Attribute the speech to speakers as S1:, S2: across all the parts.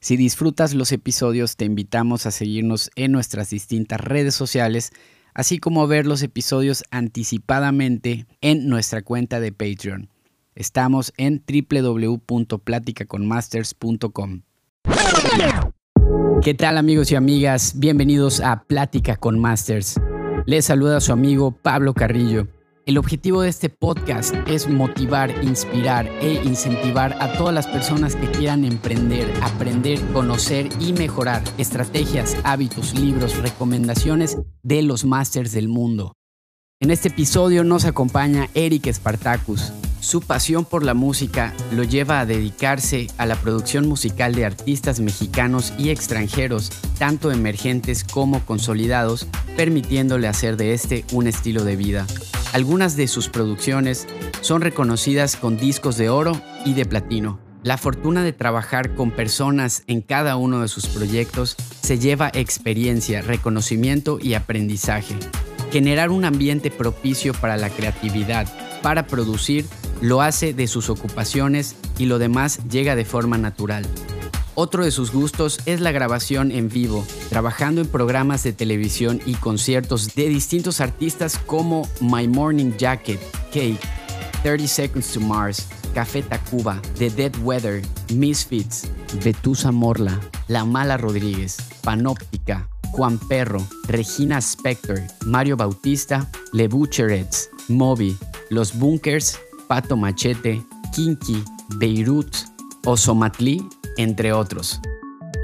S1: Si disfrutas los episodios, te invitamos a seguirnos en nuestras distintas redes sociales, así como ver los episodios anticipadamente en nuestra cuenta de Patreon. Estamos en www.platicaconmasters.com. ¿Qué tal amigos y amigas? Bienvenidos a Plática con Masters. Les saluda su amigo Pablo Carrillo. El objetivo de este podcast es motivar, inspirar e incentivar a todas las personas que quieran emprender, aprender, conocer y mejorar estrategias, hábitos, libros, recomendaciones de los másters del mundo. En este episodio nos acompaña Eric Spartacus. Su pasión por la música lo lleva a dedicarse a la producción musical de artistas mexicanos y extranjeros, tanto emergentes como consolidados, permitiéndole hacer de este un estilo de vida. Algunas de sus producciones son reconocidas con discos de oro y de platino. La fortuna de trabajar con personas en cada uno de sus proyectos se lleva experiencia, reconocimiento y aprendizaje. Generar un ambiente propicio para la creatividad, para producir lo hace de sus ocupaciones y lo demás llega de forma natural. Otro de sus gustos es la grabación en vivo, trabajando en programas de televisión y conciertos de distintos artistas como My Morning Jacket, Cake, 30 Seconds to Mars, Café Tacuba, The Dead Weather, Misfits, Betusa Morla, La Mala Rodríguez, Panóptica, Juan Perro, Regina Spector, Mario Bautista, Le Butcherets, Moby, Los Bunkers Pato Machete, Kinky, Beirut, Osomatli, entre otros.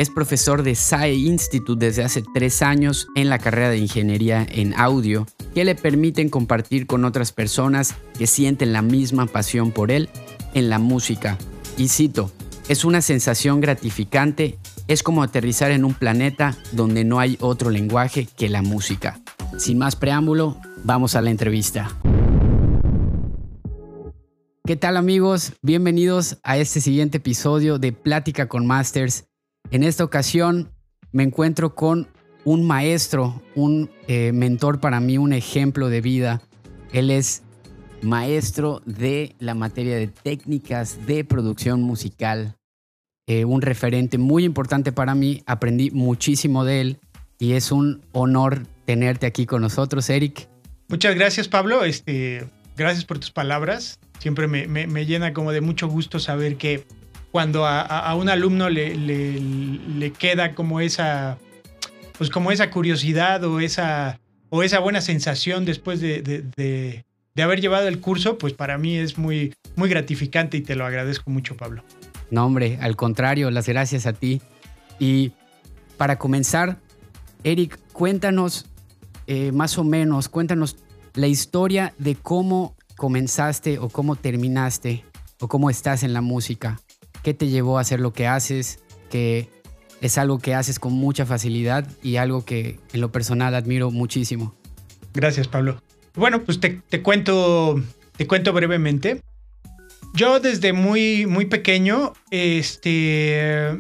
S1: Es profesor de SAE Institute desde hace tres años en la carrera de Ingeniería en Audio, que le permiten compartir con otras personas que sienten la misma pasión por él en la música. Y cito, es una sensación gratificante, es como aterrizar en un planeta donde no hay otro lenguaje que la música. Sin más preámbulo, vamos a la entrevista. ¿Qué tal amigos? Bienvenidos a este siguiente episodio de Plática con Masters. En esta ocasión me encuentro con un maestro, un eh, mentor para mí, un ejemplo de vida. Él es maestro de la materia de técnicas de producción musical, eh, un referente muy importante para mí. Aprendí muchísimo de él y es un honor tenerte aquí con nosotros, Eric.
S2: Muchas gracias, Pablo. Este, gracias por tus palabras siempre me, llena como de mucho gusto saber que cuando a, un alumno le, le, queda como esa, pues como esa curiosidad o esa, o esa buena sensación después de, de, haber llevado el curso, pues para mí es muy, muy gratificante y te lo agradezco mucho, Pablo.
S1: No, hombre, al contrario, las gracias a ti. Y para comenzar, Eric, cuéntanos eh, más o menos, cuéntanos la historia de cómo comenzaste o cómo terminaste o cómo estás en la música? ¿Qué te llevó a hacer lo que haces? Que es algo que haces con mucha facilidad y algo que en lo personal admiro muchísimo.
S2: Gracias, Pablo. Bueno, pues te, cuento, te cuento brevemente. Yo desde muy, muy pequeño, este,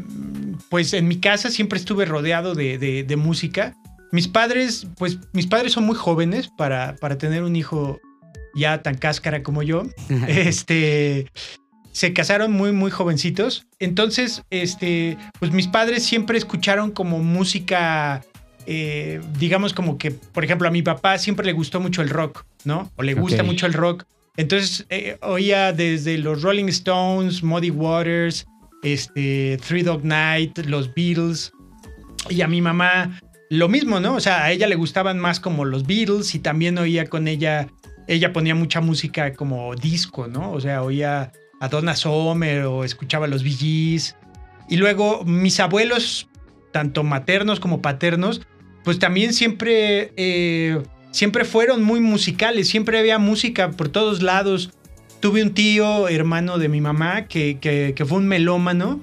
S2: pues en mi casa siempre estuve rodeado de, música. Mis padres, pues mis padres son muy jóvenes para, para tener un hijo ya tan cáscara como yo, este, se casaron muy, muy jovencitos. Entonces, este, pues mis padres siempre escucharon como música, eh, digamos como que, por ejemplo, a mi papá siempre le gustó mucho el rock, ¿no? O le gusta mucho el rock. Entonces, eh, oía desde los Rolling Stones, Muddy Waters, este, Three Dog Night, los Beatles. Y a mi mamá lo mismo, ¿no? O sea, a ella le gustaban más como los Beatles y también oía con ella ella ponía mucha música como disco, ¿no? O sea, oía a Donna Summer o escuchaba los Bee Y luego mis abuelos, tanto maternos como paternos, pues también siempre, eh, siempre fueron muy musicales, siempre había música por todos lados. Tuve un tío, hermano de mi mamá, que, que, fue un melómano.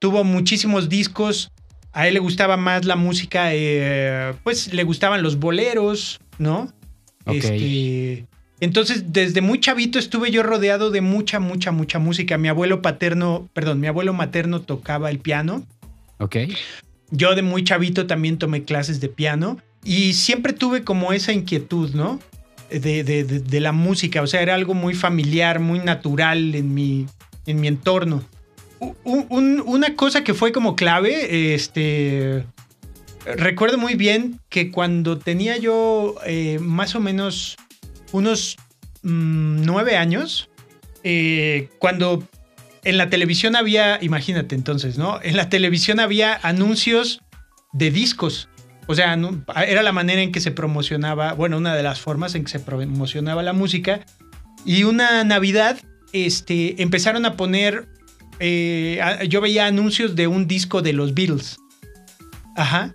S2: Tuvo muchísimos discos. A él le gustaba más la música, eh, pues le gustaban los boleros, ¿no? Este, entonces, desde muy chavito estuve yo rodeado de mucha, mucha, mucha música. Mi abuelo paterno, perdón, mi abuelo materno tocaba el piano.
S1: Ok.
S2: Yo de muy chavito también tomé clases de piano y siempre tuve como esa inquietud, ¿no? De, de, de, la música, o sea, era algo muy familiar, muy natural en mi, en mi entorno. una cosa que fue como clave, este, recuerdo muy bien que cuando tenía yo eh, más o menos unos mm, nueve años, eh, cuando en la televisión había, imagínate entonces, ¿no? En la televisión había anuncios de discos. O sea, era la manera en que se promocionaba, bueno, una de las formas en que se promocionaba la música. Y una Navidad, este, empezaron a poner, eh, yo veía anuncios de un disco de los Beatles. Ajá.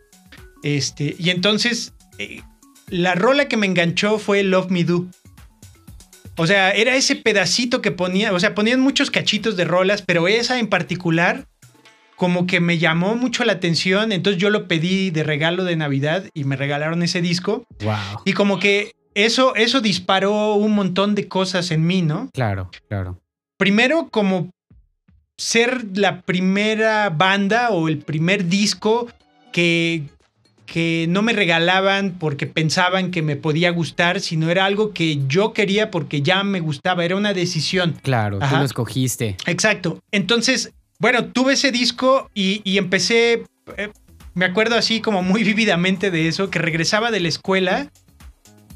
S2: Este, y entonces, eh, la rola que me enganchó fue Love Me Do. O sea, era ese pedacito que ponía, o sea, ponían muchos cachitos de rolas, pero esa en particular como que me llamó mucho la atención, entonces yo lo pedí de regalo de Navidad y me regalaron ese disco.
S1: Wow.
S2: Y como que eso eso disparó un montón de cosas en mí, ¿no?
S1: Claro, claro.
S2: Primero como ser la primera banda o el primer disco que que no me regalaban porque pensaban que me podía gustar, sino era algo que yo quería porque ya me gustaba, era una decisión.
S1: Claro, tú lo escogiste.
S2: Exacto. Entonces, bueno, tuve ese disco y, empecé, eh, me acuerdo así como muy vívidamente de eso, que regresaba de la escuela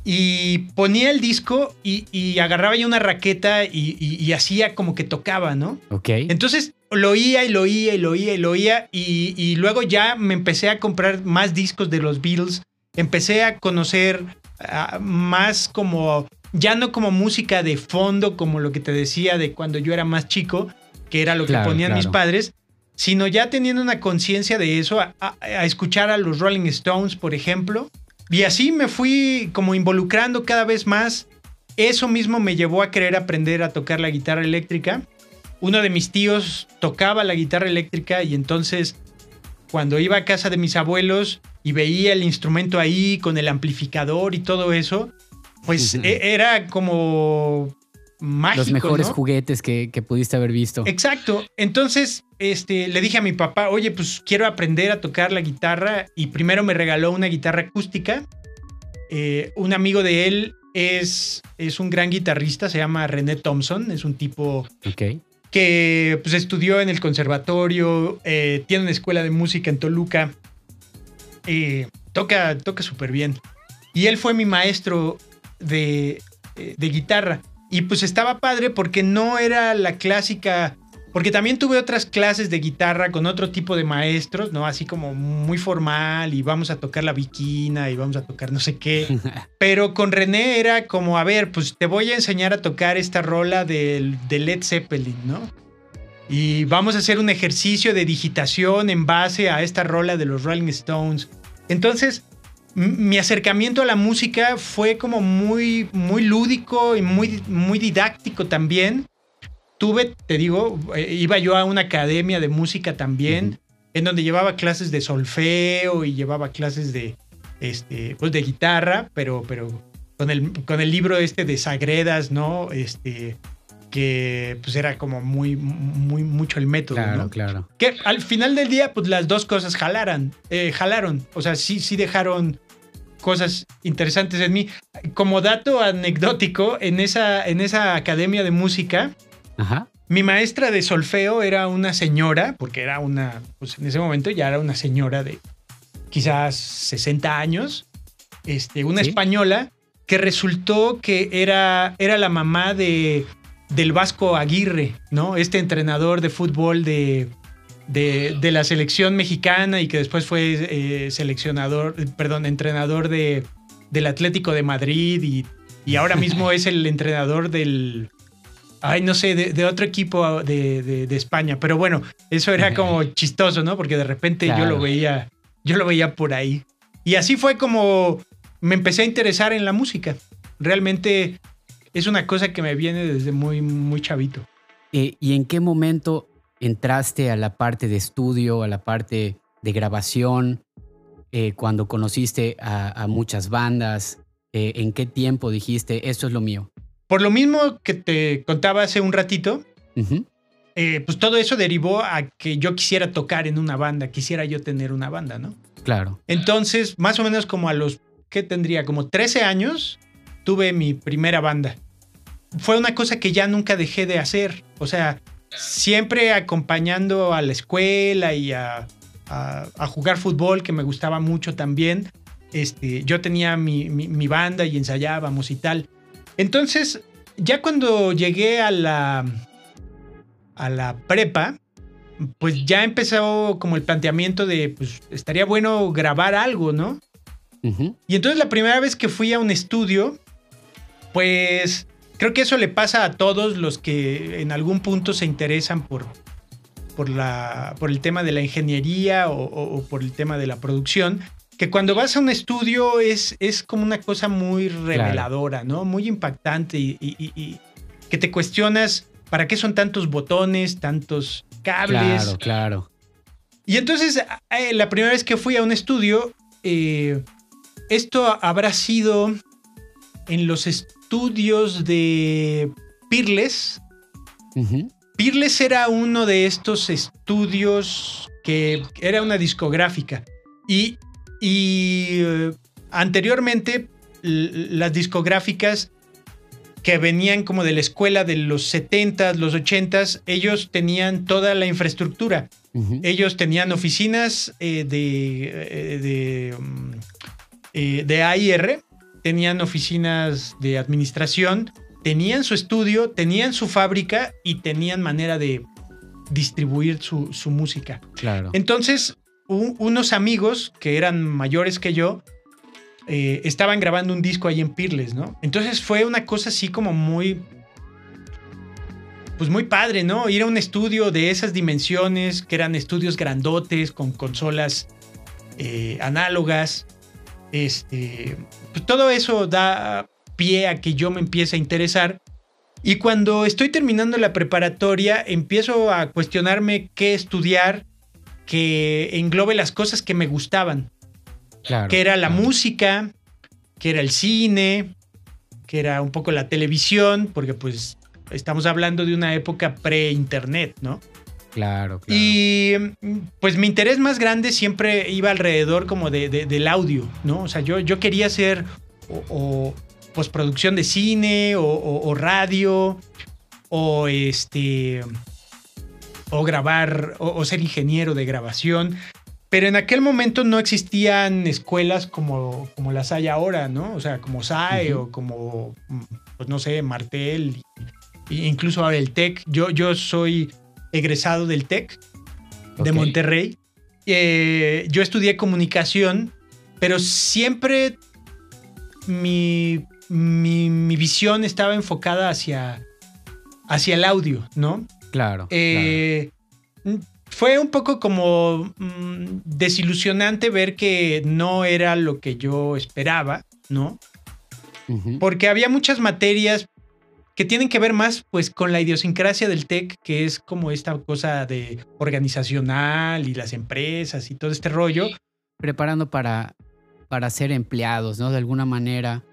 S2: y ponía el disco y, agarraba ya una raqueta y, y, hacía como que tocaba, ¿no?
S1: Ok.
S2: Entonces lo oía y lo oía y lo oía y lo oía y, luego ya me empecé a comprar más discos de los Beatles, empecé a conocer ah, más como, ya no como música de fondo, como lo que te decía de cuando yo era más chico, que era lo que ponían mis padres, sino ya teniendo una conciencia de eso, a, a escuchar a los Rolling Stones, por ejemplo. Y así me fui como involucrando cada vez más. Eso mismo me llevó a querer aprender a tocar la guitarra eléctrica uno de mis tíos tocaba la guitarra eléctrica y entonces cuando iba a casa de mis abuelos y veía el instrumento ahí con el amplificador y todo eso, pues e, era como mágico.
S1: Los mejores juguetes que, pudiste haber visto.
S2: Exacto. Entonces, este, le dije a mi papá, oye, pues quiero aprender a tocar la guitarra y primero me regaló una guitarra acústica. Eh, un amigo de él es, es un gran guitarrista, se llama René Thompson, es un tipo
S1: okay
S2: que pues, estudió en el conservatorio, eh, tiene una escuela de música en Toluca, eh, toca toca súper bien. Y él fue mi maestro de, eh, de guitarra. Y pues estaba padre porque no era la clásica porque también tuve otras clases de guitarra con otro tipo de maestros, ¿no? Así como muy formal y vamos a tocar la viquina y vamos a tocar no sé qué. Pero con René era como, a ver, pues te voy a enseñar a tocar esta rola de, de Led Zeppelin, ¿no? Y vamos a hacer un ejercicio de digitación en base a esta rola de los Rolling Stones. Entonces, mi acercamiento a la música fue como muy, muy lúdico y muy, muy didáctico también tuve, te digo, eh, iba yo a una academia de música también, en donde llevaba clases de solfeo y llevaba clases de, este, pues de guitarra, pero, pero con el, con el libro este de Sagredas, ¿no? Este, que pues era como muy, muy, mucho el método,
S1: claro, Claro,
S2: Que al final del día, pues las dos cosas jalaran, eh, jalaron, o sea, sí, sí dejaron cosas interesantes en mí. Como dato anecdótico, en esa, en esa academia de música, mi maestra de solfeo era una señora, porque era una, pues en ese momento ya era una señora de quizás 60 años, este, una española que resultó que era, era la mamá de, del Vasco Aguirre, ¿no? Este entrenador de fútbol de, de, la selección mexicana y que después fue eh, seleccionador, perdón, entrenador de, del Atlético de Madrid y, y ahora mismo es el entrenador del, ay, no sé, de, otro equipo de, España. Pero bueno, eso era como chistoso, ¿no? Porque de repente yo lo veía, yo lo veía por ahí. Y así fue como me empecé a interesar en la música. Realmente es una cosa que me viene desde muy, muy chavito.
S1: Eh, ¿Y en qué momento entraste a la parte de estudio, a la parte de grabación? Eh, cuando conociste a, muchas bandas, eh, ¿en qué tiempo dijiste, esto es lo mío?
S2: Por lo mismo que te contaba hace un ratito, eh, pues todo eso derivó a que yo quisiera tocar en una banda, quisiera yo tener una banda, ¿no?
S1: Claro.
S2: Entonces, más o menos como a los, ¿qué tendría? Como 13 años, tuve mi primera banda. Fue una cosa que ya nunca dejé de hacer. O sea, siempre acompañando a la escuela y a, jugar fútbol, que me gustaba mucho también. Este, yo tenía mi, mi, banda y ensayábamos y tal. Entonces, ya cuando llegué a la, a la prepa, pues ya empezó como el planteamiento de, pues estaría bueno grabar algo, ¿no? Y entonces la primera vez que fui a un estudio, pues creo que eso le pasa a todos los que en algún punto se interesan por, por, la, por el tema de la ingeniería o, por el tema de la producción, que cuando vas a un estudio es, es como una cosa muy reveladora, ¿no? Muy impactante y, que te cuestionas para qué son tantos botones, tantos cables.
S1: Claro, claro.
S2: Y entonces, eh, la primera vez que fui a un estudio, eh, esto habrá sido en los estudios de Pirles. Pirles era uno de estos estudios que era una discográfica. Y, eh, anteriormente las discográficas que venían como de la escuela de los 70s, los 80s, ellos tenían toda la infraestructura. Ellos tenían oficinas eh, de, eh, de, mm, de AIR, tenían oficinas de administración, tenían su estudio, tenían su fábrica y tenían manera de distribuir su, música.
S1: Claro.
S2: Entonces, unos amigos que eran mayores que yo eh, estaban grabando un disco ahí en Pirles, ¿no? Entonces fue una cosa así como muy. Pues muy padre, ¿no? Ir a un estudio de esas dimensiones, que eran estudios grandotes, con consolas eh, análogas. Este, pues todo eso da pie a que yo me empiece a interesar. Y cuando estoy terminando la preparatoria, empiezo a cuestionarme qué estudiar que englobe las cosas que me gustaban. que era la música, que era el cine, que era un poco la televisión, porque pues estamos hablando de una época pre-internet, ¿no?
S1: Claro, claro.
S2: Y pues mi interés más grande siempre iba alrededor como de, del audio, ¿no? O sea, yo, yo quería hacer o, postproducción de cine o, radio o este o grabar o, ser ingeniero de grabación. Pero en aquel momento no existían escuelas como, como las hay ahora, ¿no? O sea, como SAE o como, pues no sé, Martel, incluso ahora el TEC. Yo, yo soy egresado del TEC de Monterrey. Eh, yo estudié comunicación, pero siempre mi, mi, visión estaba enfocada hacia, hacia el audio, ¿no?
S1: Claro.
S2: Eh, fue un poco como mm, desilusionante ver que no era lo que yo esperaba, ¿no? Porque había muchas materias que tienen que ver más pues con la idiosincrasia del tech, que es como esta cosa de organizacional y las empresas y todo este rollo.
S1: Preparando para, para ser empleados, ¿no? De alguna manera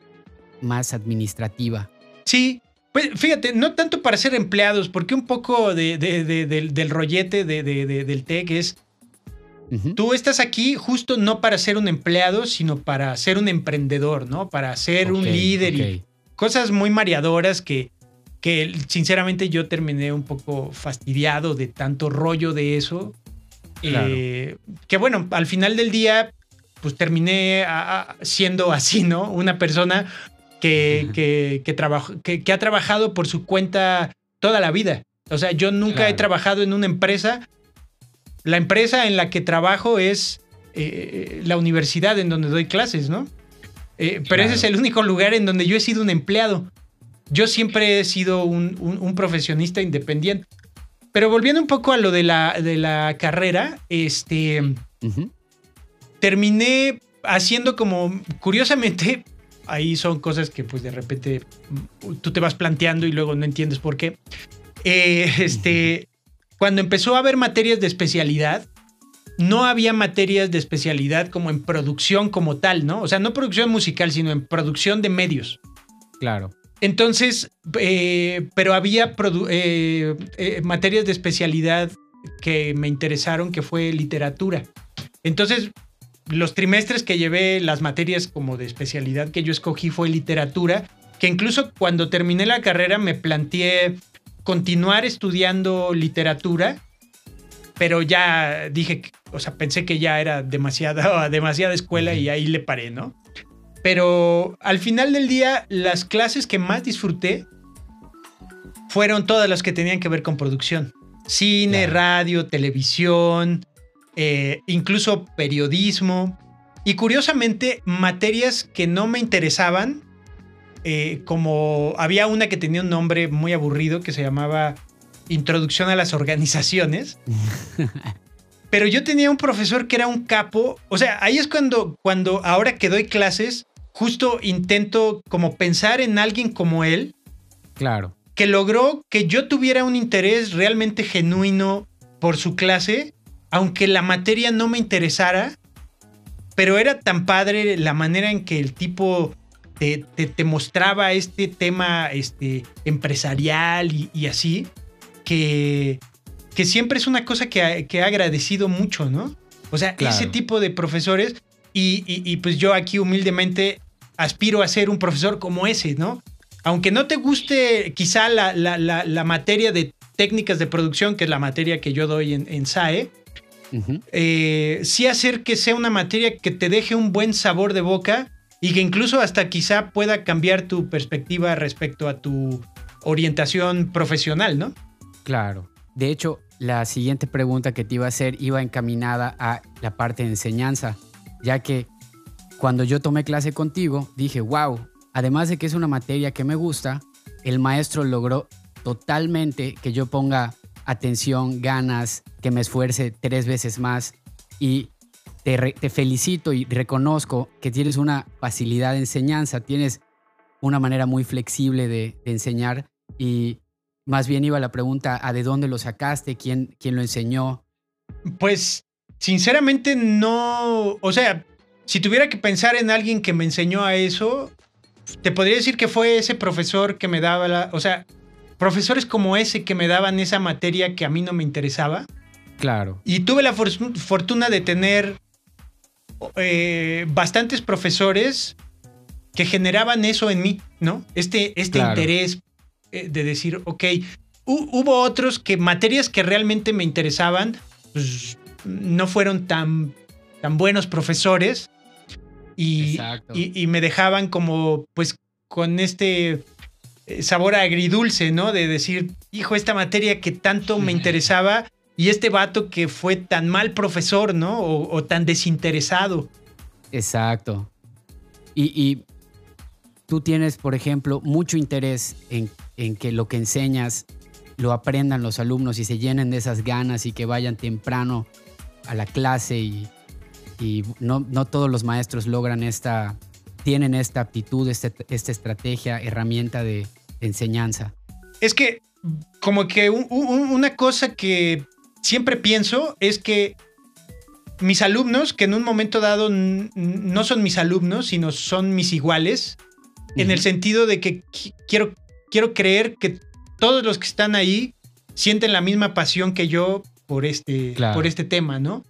S1: más administrativa.
S2: Sí, pues fíjate, no tanto para ser empleados, porque un poco de, del, rollete del tech es, tú estás aquí justo no para ser un empleado, sino para ser un emprendedor, ¿no? Para ser un líder y cosas muy mareadoras que, que sinceramente yo terminé un poco fastidiado de tanto rollo de eso. Eh, que bueno, al final del día, pues terminé siendo así, ¿no? Una persona que, que, que, que, ha trabajado por su cuenta toda la vida. O sea, yo nunca he trabajado en una empresa. La empresa en la que trabajo es eh, la universidad en donde doy clases, ¿no? Eh, pero ese es el único lugar en donde yo he sido un empleado. Yo siempre he sido un, profesionista independiente. Pero volviendo un poco a lo de la, de la carrera, este. Terminé haciendo como. Curiosamente, ahí son cosas que, pues, de repente tú te vas planteando y luego no entiendes por qué. Eh, este. Cuando empezó a haber materias de especialidad, no había materias de especialidad como en producción como tal, ¿no? O sea, no producción musical, sino en producción de medios.
S1: Claro.
S2: Entonces, eh, pero había eh, eh, materias de especialidad que me interesaron, que fue literatura. Entonces, los trimestres que llevé, las materias como de especialidad que yo escogí fue literatura, que incluso cuando terminé la carrera me planteé continuar estudiando literatura, pero ya dije, o sea, pensé que ya era demasiada, demasiada escuela y ahí le paré, ¿no? Pero al final del día, las clases que más disfruté fueron todas las que tenían que ver con producción. Cine, radio, televisión, eh, incluso periodismo. Y curiosamente, materias que no me interesaban, eh, como había una que tenía un nombre muy aburrido que se llamaba Introducción a las Organizaciones. Pero yo tenía un profesor que era un capo. O sea, ahí es cuando, cuando ahora que doy clases, justo intento como pensar en alguien como él.
S1: Claro.
S2: Que logró que yo tuviera un interés realmente genuino por su clase, aunque la materia no me interesara. Pero era tan padre la manera en que el tipo te, te, mostraba este tema este, empresarial y, así, que, que siempre es una cosa que, que he agradecido mucho, ¿no? O sea, ese tipo de profesores y, pues yo aquí humildemente aspiro a ser un profesor como ese, ¿no? Aunque no te guste quizá la, la, materia de técnicas de producción, que es la materia que yo doy en, SAE, eh, sí hacer que sea una materia que te deje un buen sabor de boca y que incluso hasta quizá pueda cambiar tu perspectiva respecto a tu orientación profesional, ¿no?
S1: Claro. De hecho, la siguiente pregunta que te iba a hacer iba encaminada a la parte de enseñanza ya que cuando yo tomé clase contigo, dije, wow, además de que es una materia que me gusta, el maestro logró totalmente que yo ponga atención, ganas, que me esfuerce tres veces más y te, felicito y reconozco que tienes una facilidad de enseñanza, tienes una manera muy flexible de, enseñar y más bien iba la pregunta a de dónde lo sacaste, quién, quién lo enseñó.
S2: Pues Sinceramente no, o sea, si tuviera que pensar en alguien que me enseñó a eso, te podría decir que fue ese profesor que me daba la, o sea, profesores como ese que me daban esa materia que a mí no me interesaba.
S1: Claro.
S2: Y tuve la fortuna de tener eh, bastantes profesores que generaban eso en mí, ¿no? Este, este interés eh, de decir, ok, hubo otros que materias que realmente me interesaban, pues no fueron tan, tan buenos profesores y, y, me dejaban como pues con este sabor agridulce, ¿no? De decir, hijo, esta materia que tanto me interesaba y este vato que fue tan mal profesor, ¿no? O, tan desinteresado.
S1: Exacto. Y, y, tú tienes, por ejemplo, mucho interés en, en que lo que enseñas lo aprendan los alumnos y se llenen de esas ganas y que vayan temprano a la clase y, no, no, todos los maestros logran esta, tienen esta aptitud, este, esta estrategia, herramienta de, enseñanza.
S2: Es que como que una cosa que siempre pienso es que mis alumnos, que en un momento dado no son mis alumnos, sino son mis iguales, en el sentido de que quiero, quiero creer que todos los que están ahí sienten la misma pasión que yo por este, por este tema, ¿no?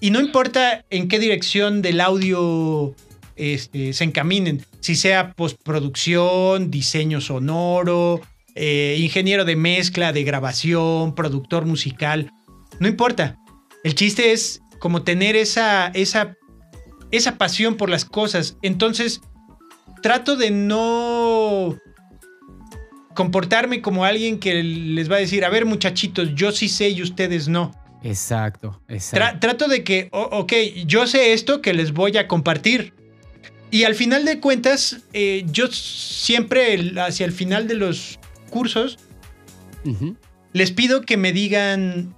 S2: Y no importa en qué dirección del audio este, se encaminen, si sea postproducción, diseño sonoro, eh, ingeniero de mezcla, de grabación, productor musical, no importa. El chiste es como tener esa, esa, esa pasión por las cosas. Entonces, trato de no comportarme como alguien que les va a decir, a ver muchachitos, yo sí sé y ustedes no.
S1: Exacto, exacto.
S2: trato de que, ok, yo sé esto que les voy a compartir. Y al final de cuentas, eh, yo siempre hacia el final de los cursos, les pido que me digan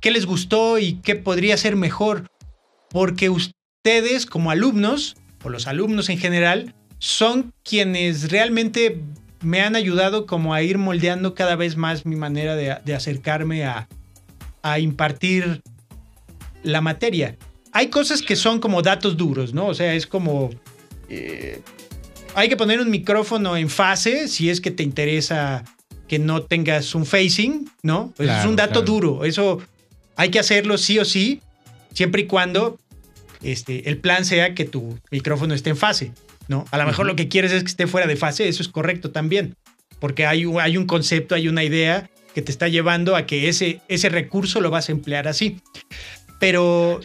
S2: qué les gustó y qué podría ser mejor. Porque ustedes como alumnos, o los alumnos en general, son quienes realmente me han ayudado como a ir moldeando cada vez más mi manera de, acercarme a, impartir la materia. Hay cosas que son como datos duros, ¿no? O sea, es como... Eh, hay que poner un micrófono en fase si es que te interesa que no tengas un facing, ¿no? Pues es un dato duro. Eso hay que hacerlo sí o sí, siempre y cuando este, el plan sea que tu micrófono esté en fase. ¿no? A lo mejor lo que quieres es que esté fuera de fase, eso es correcto también, porque hay, hay un concepto, hay una idea que te está llevando a que ese, ese recurso lo vas a emplear así. Pero,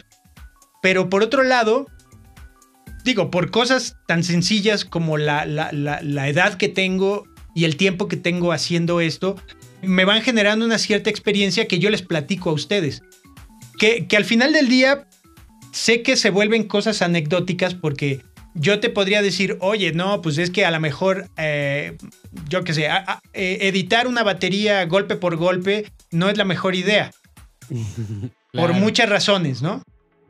S2: pero por otro lado, digo, por cosas tan sencillas como la, la, edad que tengo y el tiempo que tengo haciendo esto, me van generando una cierta experiencia que yo les platico a ustedes. Que, que al final del día sé que se vuelven cosas anecdóticas porque yo te podría decir, oye, no, pues es que a lo mejor, eh, yo qué sé, eh, editar una batería golpe por golpe no es la mejor idea. Por muchas razones, ¿no?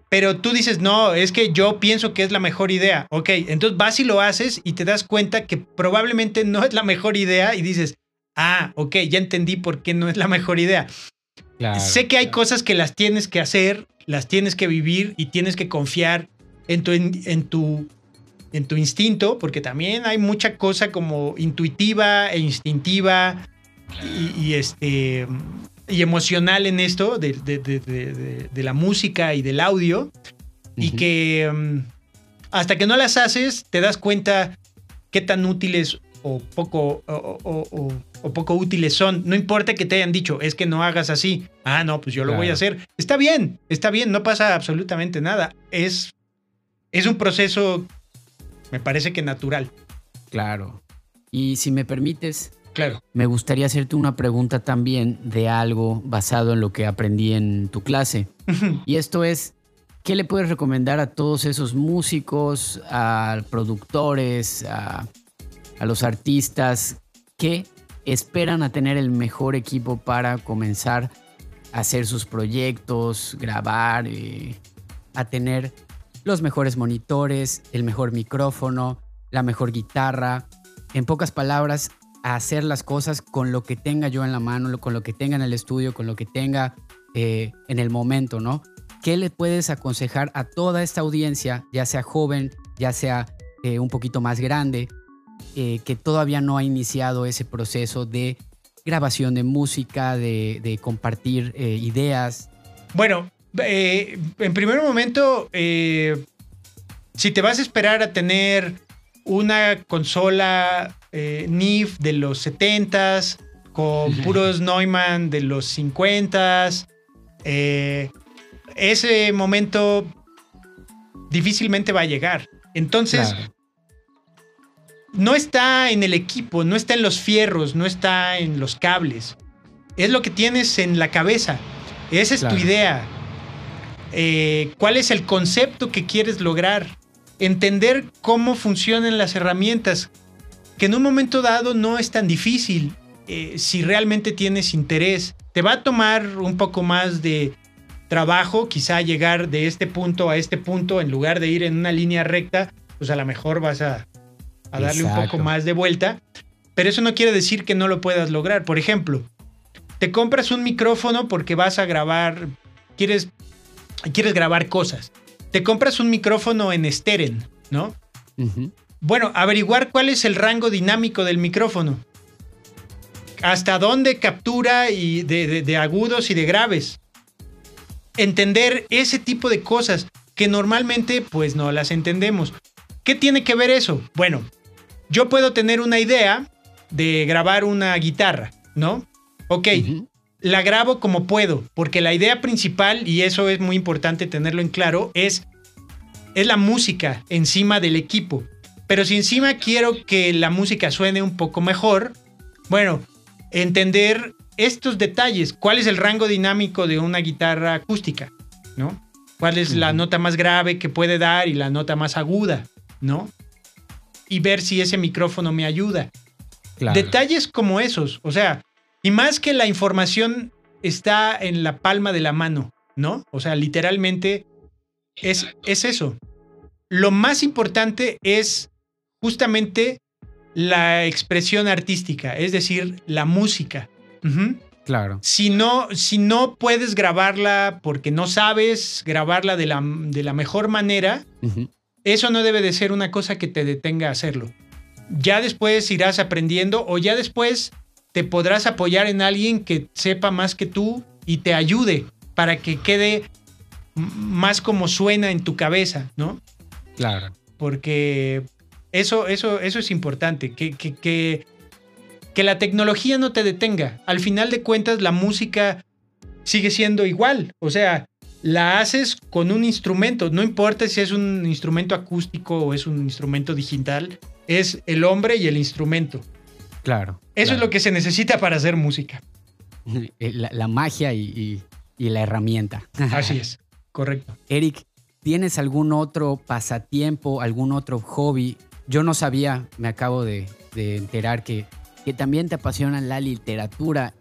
S2: Pero tú dices, no, es que yo pienso que es la mejor idea. Ok, entonces vas y lo haces y te das cuenta que probablemente no es la mejor idea y dices, ah, ok, ya entendí por qué no es la mejor idea. sé que hay cosas que las tienes que hacer, las tienes que vivir y tienes que confiar en tu, en tu en tu instinto, porque también hay mucha cosa como intuitiva e instintiva y, este, y emocional en esto de, la música y del audio. Y que mm, hasta que no las haces, te das cuenta qué tan útiles o poco, o, poco útiles son. No importa que te hayan dicho, es que no hagas así. Ah, no, pues yo lo voy a hacer. Está bien, está bien, no pasa absolutamente nada. Es, es un proceso me parece que natural.
S1: Claro. Y si me permites,
S2: claro.
S1: me gustaría hacerte una pregunta también de algo basado en lo que aprendí en tu clase. y esto es, ¿qué le puedes recomendar a todos esos músicos, a productores, a, los artistas que esperan a tener el mejor equipo para comenzar a hacer sus proyectos, grabar, eh, a tener los mejores monitores, el mejor micrófono, la mejor guitarra. En pocas palabras, hacer las cosas con lo que tenga yo en la mano, con lo que tenga en el estudio, con lo que tenga eh, en el momento, ¿no? ¿Qué le puedes aconsejar a toda esta audiencia, ya sea joven, ya sea eh, un poquito más grande, eh, que todavía no ha iniciado ese proceso de grabación de música, de, compartir ideas?
S2: Bueno, en primer momento, si te vas a esperar a tener una consola eh, NIF de los 70s, con puros Neumann de los 50s, ese momento difícilmente va a llegar. Entonces, no está en el equipo, no está en los fierros, no está en los cables. Es lo que tienes en la cabeza. Esa es tu idea. Eh, cuál es el concepto que quieres lograr, entender cómo funcionan las herramientas, que en un momento dado no es tan difícil eh, si realmente tienes interés. Te va a tomar un poco más de trabajo, quizá llegar de este punto a este punto en lugar de ir en una línea recta, pues a lo mejor vas a, darle un poco más de vuelta. Pero eso no quiere decir que no lo puedas lograr. Por ejemplo, te compras un micrófono porque vas a grabar, quieres quieres grabar cosas. Te compras un micrófono en Steren, ¿no? Bueno, averiguar cuál es el rango dinámico del micrófono. Hasta dónde captura y de, agudos y de graves. Entender ese tipo de cosas que normalmente pues no las entendemos. ¿Qué tiene que ver eso? Bueno, yo puedo tener una idea de grabar una guitarra, ¿no? Ok, la grabo como puedo, porque la idea principal, y eso es muy importante tenerlo en claro, es, es la música encima del equipo. Pero si encima quiero que la música suene un poco mejor, bueno, entender estos detalles, cuál es el rango dinámico de una guitarra acústica, ¿no? ¿Cuál es la nota más grave que puede dar y la nota más aguda, ¿no? Y ver si ese micrófono me ayuda. Detalles como esos, o sea, y más que la información está en la palma de la mano, ¿no? O sea, literalmente es, es eso. Lo más importante es justamente la expresión artística, es decir, la música.
S1: Claro.
S2: Si no, si no puedes grabarla porque no sabes grabarla de la, de la mejor manera, eso no debe de ser una cosa que te detenga a hacerlo. Ya después irás aprendiendo o ya después te podrás apoyar en alguien que sepa más que tú y te ayude para que quede más como suena en tu cabeza, ¿no?
S1: Claro.
S2: Porque eso, eso, eso es importante, que, que, que, que la tecnología no te detenga. Al final de cuentas, la música sigue siendo igual. O sea, la haces con un instrumento. No importa si es un instrumento acústico o es un instrumento digital. Es el hombre y el instrumento.
S1: Claro.
S2: Eso es lo que se necesita para hacer música.
S1: Eh, la, magia y, la herramienta.
S2: Así es, correcto.
S1: Eric, ¿tienes algún otro pasatiempo, algún otro hobby? Yo no sabía, me acabo de, enterar que, que también te apasiona la literatura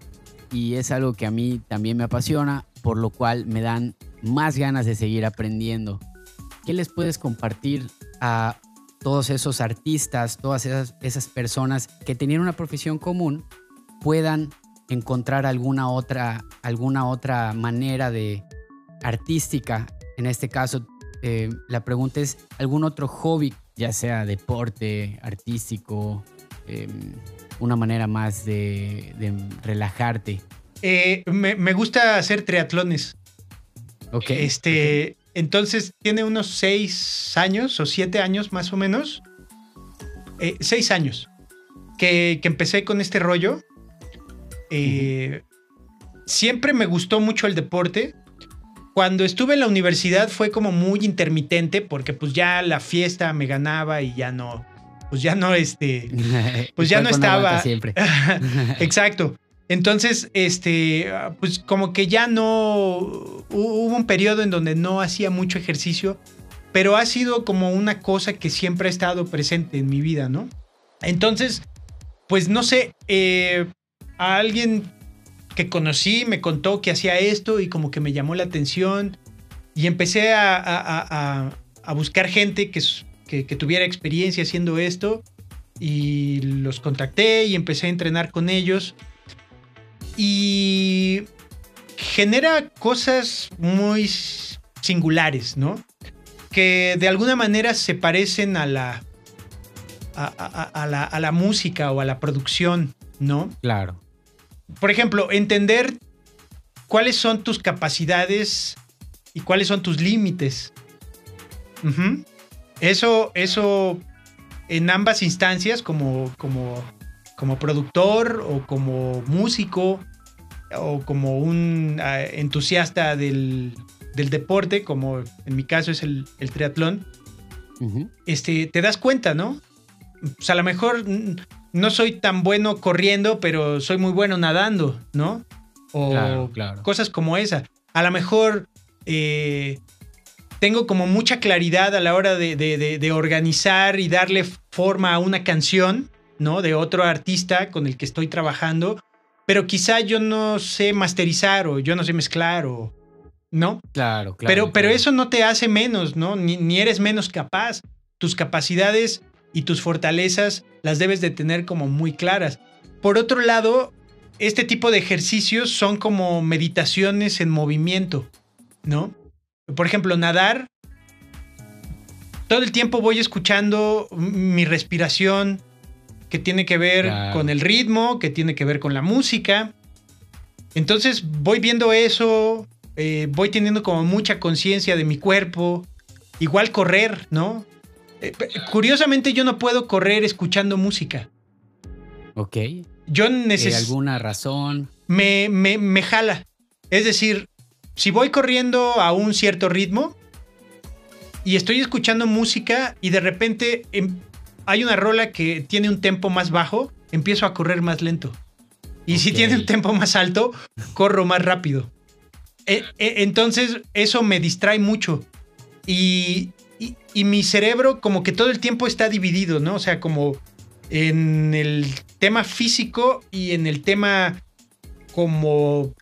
S1: y es algo que a mí también me apasiona, por lo cual me dan más ganas de seguir aprendiendo. ¿Qué les puedes compartir a todos esos artistas, todas esas, esas personas que tenían una profesión común, puedan encontrar alguna otra, alguna otra manera de artística? En este caso, eh, la pregunta es, ¿algún otro hobby, ya sea deporte, artístico, em, una manera más de, relajarte?
S2: Eh, me, gusta hacer triatlones.
S1: Ok.
S2: Este, entonces tiene unos seis años o siete años más o menos. Eh, seis años que, empecé con este rollo. Eh, siempre me gustó mucho el deporte. Cuando estuve en la universidad fue como muy intermitente porque pues ya la fiesta me ganaba y ya no, pues ya no, este, pues ya no estaba.
S1: siempre.
S2: Exacto. Entonces, este, pues como que ya no hubo un periodo en donde no hacía mucho ejercicio, pero ha sido como una cosa que siempre ha estado presente en mi vida, ¿no? Entonces, pues no sé, eh, a alguien que conocí me contó que hacía esto y como que me llamó la atención y empecé a, buscar gente que, que tuviera experiencia haciendo esto y los contacté y empecé a entrenar con ellos y genera cosas muy singulares, ¿no? Que de alguna manera se parecen a la, a, la, música o a la producción, ¿no?
S1: Claro.
S2: Por ejemplo, entender cuáles son tus capacidades y cuáles son tus límites. Eso, eso en ambas instancias, como, como como productor o como músico o como un ah, entusiasta del, deporte, como en mi caso es el, triatlón, este, te das cuenta, ¿no? Pues a lo mejor no soy tan bueno corriendo, pero soy muy bueno nadando, ¿no? O cosas como esa. A lo mejor eh, tengo como mucha claridad a la hora de organizar y darle forma a una canción ¿no? De otro artista con el que estoy trabajando, pero quizá yo no sé masterizar o yo no sé mezclar o... ¿No?
S1: Claro, claro.
S2: Pero, pero eso no te hace menos, ¿no? Ni, eres menos capaz. Tus capacidades y tus fortalezas las debes de tener como muy claras. Por otro lado, este tipo de ejercicios son como meditaciones en movimiento, ¿no? Por ejemplo, nadar. Todo el tiempo voy escuchando mi respiración, que tiene que ver con el ritmo, que tiene que ver con la música. Entonces voy viendo eso, eh, voy teniendo como mucha conciencia de mi cuerpo. Igual correr, ¿no? Eh, curiosamente yo no puedo correr escuchando música.
S1: Ok.
S2: Yo necesito...
S1: ¿Alguna razón?
S2: Me, me, me jala. Es decir, si voy corriendo a un cierto ritmo y estoy escuchando música y de repente em, hay una rola que tiene un tempo más bajo, empiezo a correr más lento. Y si tiene un tempo más alto, corro más rápido. E, e, entonces, eso me distrae mucho. Y, y, mi cerebro como que todo el tiempo está dividido, ¿no? O sea, como en el tema físico y en el tema como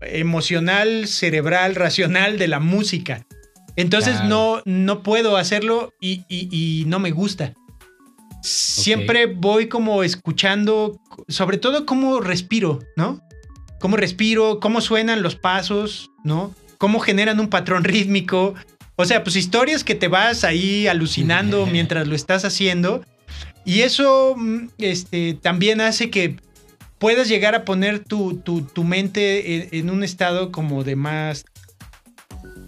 S2: emocional, cerebral, racional de la música. Entonces no, no puedo hacerlo y, y, no me gusta. Siempre voy como escuchando, sobre todo cómo respiro, ¿no? Cómo respiro, cómo suenan los pasos, ¿no? Cómo generan un patrón rítmico. O sea, pues historias que te vas ahí alucinando mientras lo estás haciendo. Y eso mm, este, también hace que puedas llegar a poner tu, mente en, un estado como de más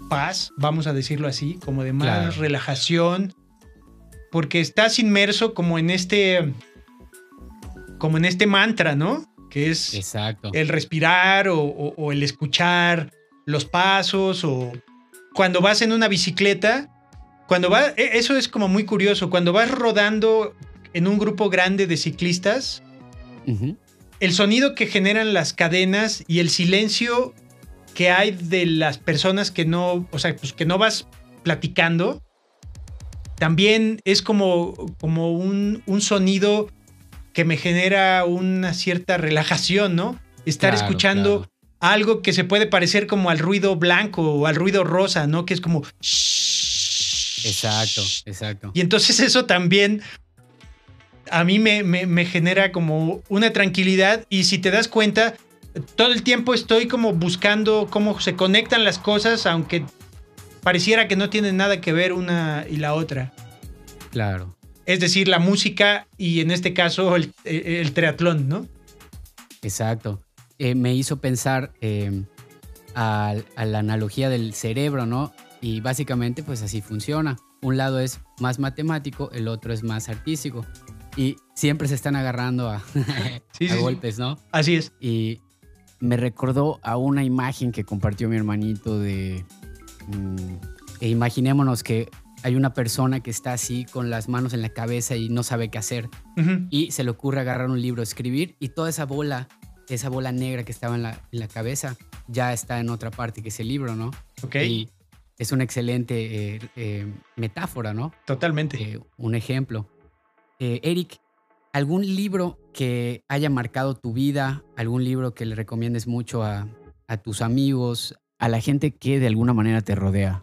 S2: paz, vamos a decirlo así, como de más relajación porque estás inmerso como en este como en este mantra, ¿no? Que es
S1: Exacto.
S2: el respirar o, o- o el escuchar los pasos o cuando vas en una bicicleta, cuando va, e- eso es como muy curioso, cuando vas rodando en un grupo grande de ciclistas, el sonido que generan las cadenas y el silencio que hay de las personas que no, o sea, pues que no vas platicando, también es como, como un, un sonido que me genera una cierta relajación, ¿no? Estar
S1: Claro,
S2: escuchando
S1: claro.
S2: algo que se puede parecer como al ruido blanco o al ruido rosa, ¿no? Que es como...
S1: Exacto, exacto.
S2: Y entonces eso también a mí me, me- me genera como una tranquilidad y si te das cuenta, todo el tiempo estoy como buscando cómo se conectan las cosas, aunque pareciera que no tienen nada que ver una y la otra.
S1: Claro.
S2: Es decir, la música y en este caso el, el triatlón, ¿no?
S1: Exacto. Eh, me hizo pensar eh, a, a la analogía del cerebro, ¿no? Y básicamente pues así funciona. Un lado es más matemático, el otro es más artístico. Y siempre se están agarrando a,
S2: Sí,
S1: a
S2: sí, sí.
S1: golpes, ¿no?
S2: Así es.
S1: Y me recordó a una imagen que compartió mi hermanito de... mm, e imaginémonos que hay una persona que está así con las manos en la cabeza y no sabe qué hacer y se le ocurre agarrar un libro, escribir y toda esa bola, esa bola negra que estaba en la, en la cabeza ya está en otra parte que es el libro, ¿no?
S2: Ok,
S1: Y es una excelente eh, eh, metáfora, ¿no?
S2: totalmente.
S1: Eh, un ejemplo. Eh, Eric, ¿algún libro que haya marcado tu vida? ¿Algún libro que le recomiendes mucho a, a tus amigos, a la gente que de alguna manera te rodea?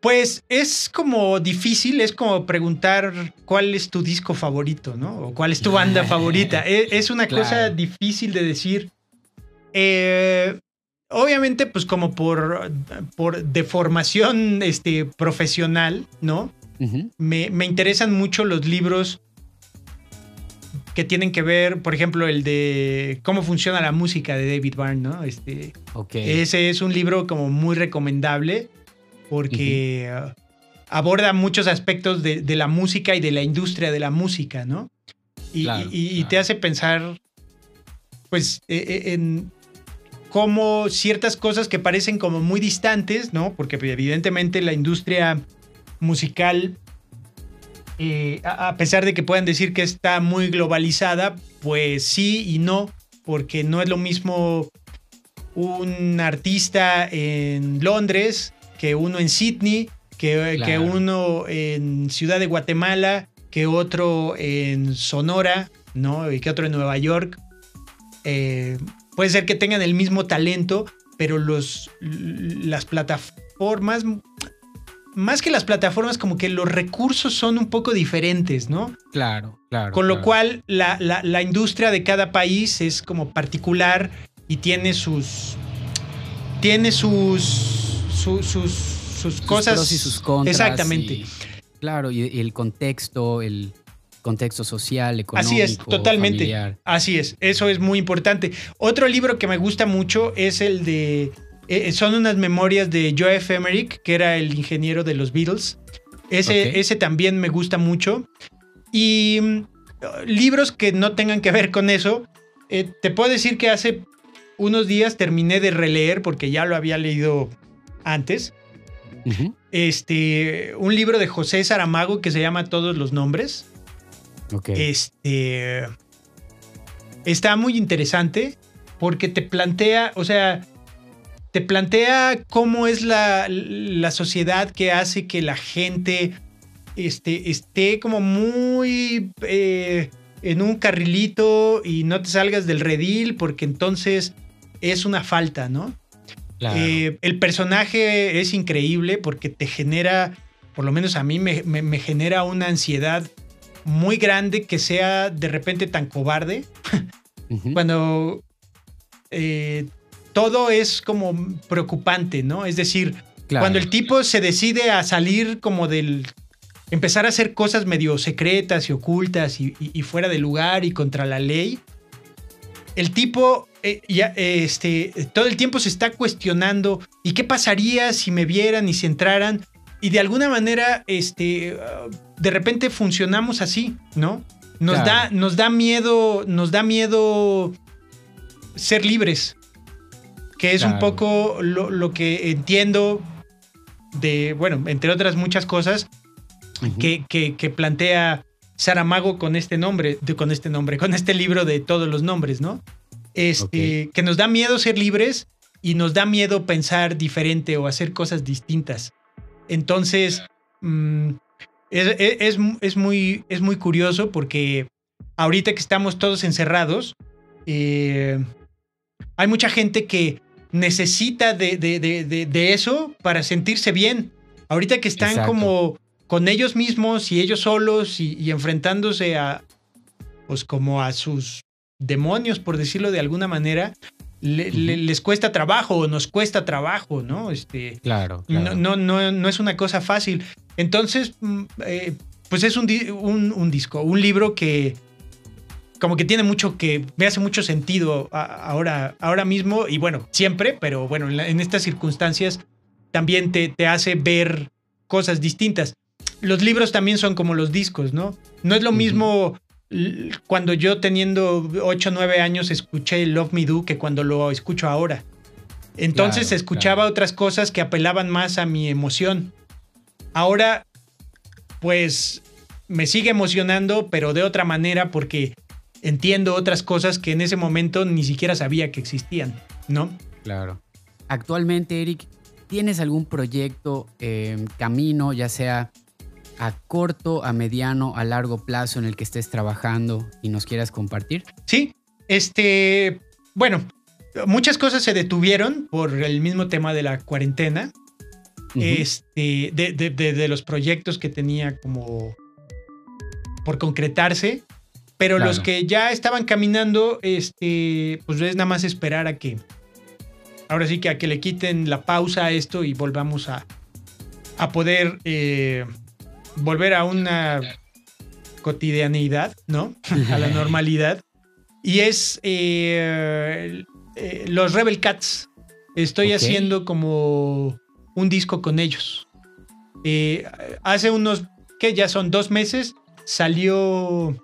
S2: Pues es como difícil, es como preguntar cuál es tu disco favorito, ¿no? O cuál es tu banda favorita. Es, es una cosa difícil de decir. Eh, obviamente, pues como por, por deformación este, profesional, ¿no? Me, me interesan mucho los libros que tienen que ver, por ejemplo, el de cómo funciona la música de David Byrne, ¿no? Este, ese es un libro como muy recomendable porque uh, aborda muchos aspectos de, de la música y de la industria de la música, ¿no? Y,
S1: Claro,
S2: y- y
S1: claro.
S2: te hace pensar, pues, eh, eh, en cómo ciertas cosas que parecen como muy distantes, ¿no? Porque pues, evidentemente la industria musical, eh, a pesar de que puedan decir que está muy globalizada, pues sí y no, porque no es lo mismo un artista en Londres que uno en Sydney, que, que
S1: Claro.
S2: uno en Ciudad de Guatemala, que otro en Sonora, ¿no? Y que otro en Nueva York. Eh, puede ser que tengan el mismo talento, pero los, las plataformas, más que las plataformas, como que los recursos son un poco diferentes, ¿no?
S1: Claro, claro.
S2: Con lo
S1: claro.
S2: cual la, la- la industria de cada país es como particular y tiene sus. Tiene sus. su- sus, sus,
S1: Sus
S2: cosas.
S1: pros y sus contras.
S2: Exactamente.
S1: y- claro, y, y el contexto, el contexto social, económico.
S2: Así es, totalmente.
S1: familiar.
S2: Así es, eso es muy importante. Otro libro que me gusta mucho es el de. Eh, son unas memorias de Joe F. Emerick, que era el ingeniero de los Beatles. Ese, ese también me gusta mucho. Y mm, libros que no tengan que ver con eso. eh, te puedo decir que hace unos días terminé de releer, porque ya lo había leído antes. Este, un libro de José Saramago que se llama Todos los Nombres.
S1: Ok.
S2: Este. Está muy interesante porque te plantea, o sea, te plantea cómo es la, la sociedad que hace que la gente este, esté como muy eh, en un carrilito y no te salgas del redil porque entonces es una falta, ¿no?
S1: claro.
S2: Eh, el personaje es increíble porque te genera, por lo menos a mí me, me- me genera una ansiedad muy grande que sea de repente tan cobarde cuando eh, todo es como preocupante, ¿no? Es decir,
S1: claro.
S2: cuando el tipo se decide a salir como del... empezar a hacer cosas medio secretas y ocultas y, y- y fuera de lugar y contra la ley, el tipo eh, ya, eh, este, todo el tiempo se está cuestionando, ¿y qué pasaría si me vieran y si entraran? Y de alguna manera, este, ah, de repente funcionamos así, ¿no? Nos, da, nos da miedo, nos da miedo ser libres. Que es un poco lo, que entiendo de, bueno, entre otras muchas cosas, que, que, plantea Saramago con este nombre, con este nombre, con este libro de todos los nombres, ¿no? Este, Que nos da miedo ser libres y nos da miedo pensar diferente o hacer cosas distintas. Entonces, mm, es, muy, es muy curioso porque ahorita que estamos todos encerrados, eh, hay mucha gente que necesita de, eso para sentirse bien. Ahorita que están como con ellos mismos y ellos solos y, enfrentándose a, pues como a sus demonios, por decirlo de alguna manera, les cuesta trabajo o nos cuesta trabajo, ¿no? Este,
S1: claro.
S2: No, no, no, es una cosa fácil. Entonces, mm, eh, pues es un, un, disco, un libro que como que tiene mucho que, me hace mucho sentido ahora, ahora mismo y bueno, siempre, pero bueno, en, estas circunstancias también te, te hace ver cosas distintas. Los libros también son como los discos, ¿no? No es lo mismo cuando yo teniendo 8 o 9 años escuché Love Me Do que cuando lo escucho ahora. Entonces escuchaba otras cosas que apelaban más a mi emoción. Ahora, pues me sigue emocionando, pero de otra manera porque entiendo otras cosas que en ese momento ni siquiera sabía que existían, ¿no?
S1: Claro. Actualmente, Eric, ¿tienes algún proyecto en camino, ya sea a corto, a mediano, a largo plazo en el que estés trabajando y nos quieras compartir?
S2: Sí, este, bueno, muchas cosas se detuvieron por el mismo tema de la cuarentena. Este, de, los proyectos que tenía como por concretarse, pero los que ya estaban caminando, este, pues es nada más esperar a que, ahora sí que a que le quiten la pausa a esto y volvamos a, a poder eh, volver a una cotidianidad, ¿no? A la normalidad. Y es eh, eh, los Rebel Cats. Estoy haciendo como un disco con ellos. Hace unos, que ya son dos meses, salió,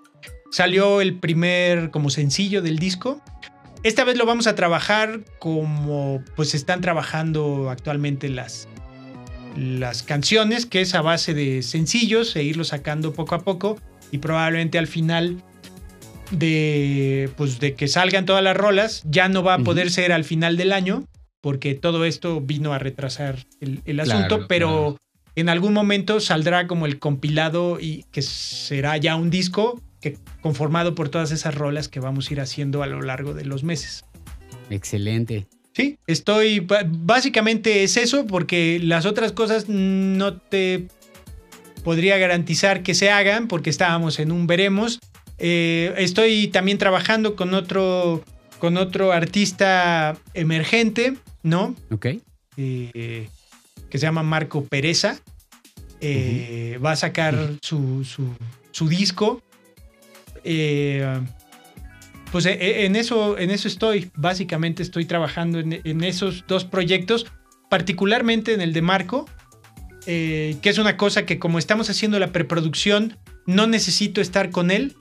S2: salió el primer como sencillo del disco. Esta vez lo vamos a trabajar como pues están trabajando actualmente las, las canciones, que es a base de sencillos e irlo sacando poco a poco y probablemente al final de, pues de que salgan todas las rolas, ya no va a poder ser al final del año, porque todo esto vino a retrasar el, asunto, pero en algún momento saldrá como el compilado y que será ya un disco que, conformado por todas esas rolas que vamos a ir haciendo a lo largo de los meses.
S1: Excelente.
S2: Sí, estoy. Básicamente es eso, porque las otras cosas no te podría garantizar que se hagan, porque estábamos en un veremos. Eh, estoy también trabajando con otro, con otro artista emergente, ¿no?
S1: Ok.
S2: Eh, que se llama Marco Pereza. Eh, va a sacar su, su, su, disco. Pues eh, eh, en eso, en eso estoy. Básicamente estoy trabajando en, esos dos proyectos, particularmente en el de Marco, eh, que es una cosa que como estamos haciendo la preproducción, no necesito estar con él.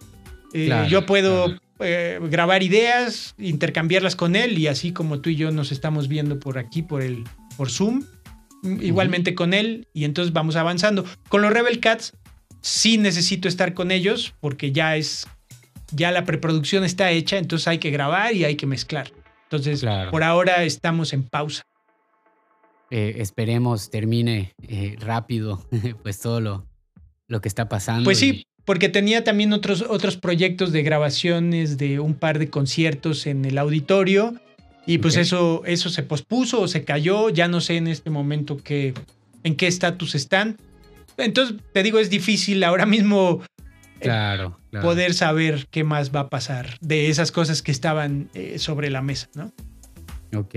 S2: yo puedo grabar ideas, intercambiarlas con él y así como tú y yo nos estamos viendo por aquí, por, el, por Zoom, igualmente con él y entonces vamos avanzando. Con los Rebel Cats sí necesito estar con ellos porque ya es ya la preproducción está hecha, entonces hay que grabar y hay que mezclar. Entonces, por ahora estamos en pausa.
S1: Eh, esperemos termine eh, rápido, pues todo lo, lo, que está pasando.
S2: Pues sí, porque tenía también otros, otros proyectos de grabaciones de un par de conciertos en el auditorio y pues eso, eso se pospuso o se cayó, ya no sé en este momento qué, en qué estatus están. Entonces, te digo, es difícil ahora mismo
S1: claro,
S2: poder saber qué más va a pasar de esas cosas que estaban eh, sobre la mesa, ¿no?
S1: Ok.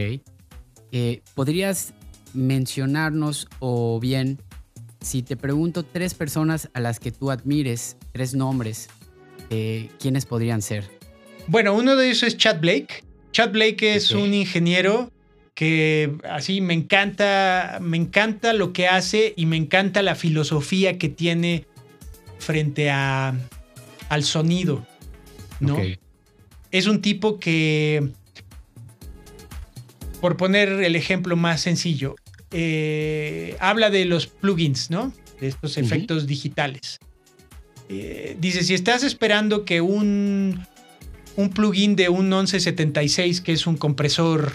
S1: Eh, ¿Podrías mencionarnos o bien, si te pregunto tres personas a las que tú admires, tres nombres, eh, ¿quiénes podrían ser?
S2: Bueno, uno de ellos es Chad Blake. Chad Blake es un ingeniero que así me encanta, me encanta lo que hace y me encanta la filosofía que tiene frente a, al sonido, ¿no? Es un tipo que, por poner el ejemplo más sencillo, eh, habla de los plugins, ¿no? De estos efectos digitales. Eh, dice, si estás esperando que un, un plugin de un 1176, que es un compresor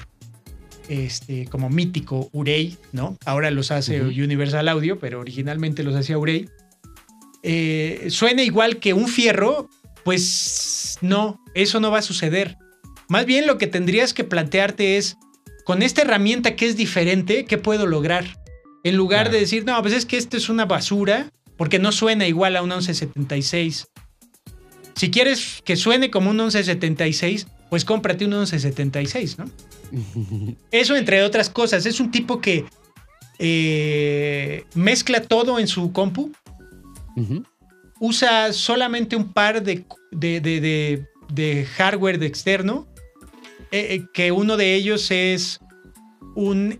S2: este, como mítico, Urey, ¿no? Ahora los hace Universal Audio, pero originalmente los hacía Urey. Eh, suena igual que un fierro, pues no, eso no va a suceder. Más bien lo que tendrías que plantearte es, con esta herramienta que es diferente, ¿qué puedo lograr? En lugar de decir, no, pues es que esto es una basura, porque no suena igual a un 1176. Si quieres que suene como un 1176, pues cómprate un 1176, ¿no? Eso entre otras cosas. Es un tipo que eh, mezcla todo en su compu. Usa solamente un par de, de, hardware de externo. Eh, eh, que uno de ellos es un.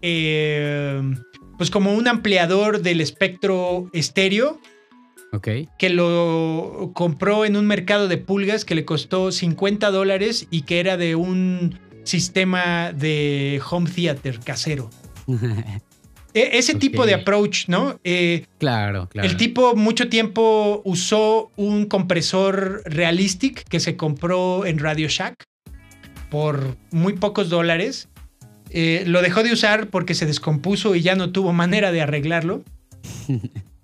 S2: pues como un ampliador del espectro estéreo que lo compró en un mercado de pulgas que le costó 50 dólares y que era de un sistema de home theater casero. E, ese tipo de approach, ¿no?
S1: Eh, claro, claro.
S2: El tipo mucho tiempo usó un compresor Realistic que se compró en Radio Shack por muy pocos dólares. Eh, lo dejó de usar porque se descompuso y ya no tuvo manera de arreglarlo.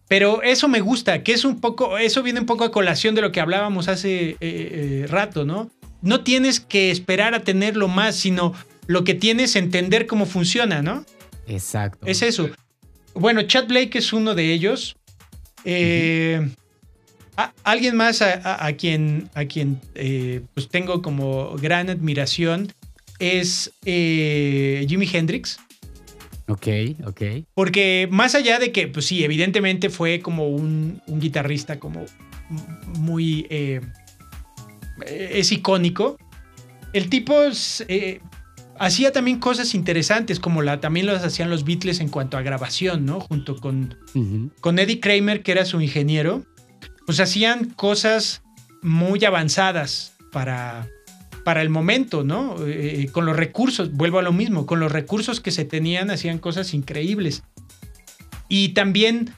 S2: Pero eso me gusta, que es un poco, eso viene un poco a colación de lo que hablábamos hace eh, rato, ¿no? No tienes que esperar a tenerlo más, sino lo que tienes es entender cómo funciona, ¿no?
S1: Exacto.
S2: Es eso. Bueno, Chad Blake es uno de ellos. Eh, alguien más a, quien, a quien pues tengo como gran admiración es Jimi Hendrix.
S1: Ok, ok.
S2: Porque más allá de que, pues sí, evidentemente fue como un, guitarrista como muy... Eh, es icónico. El tipo eh, hacía también cosas interesantes, como la, también las hacían los Beatles en cuanto a grabación, ¿no? Junto con, con Eddie Kramer, que era su ingeniero. Pues hacían cosas muy avanzadas para, para el momento, ¿no? Eh, con los recursos, vuelvo a lo mismo, con los recursos que se tenían hacían cosas increíbles. Y también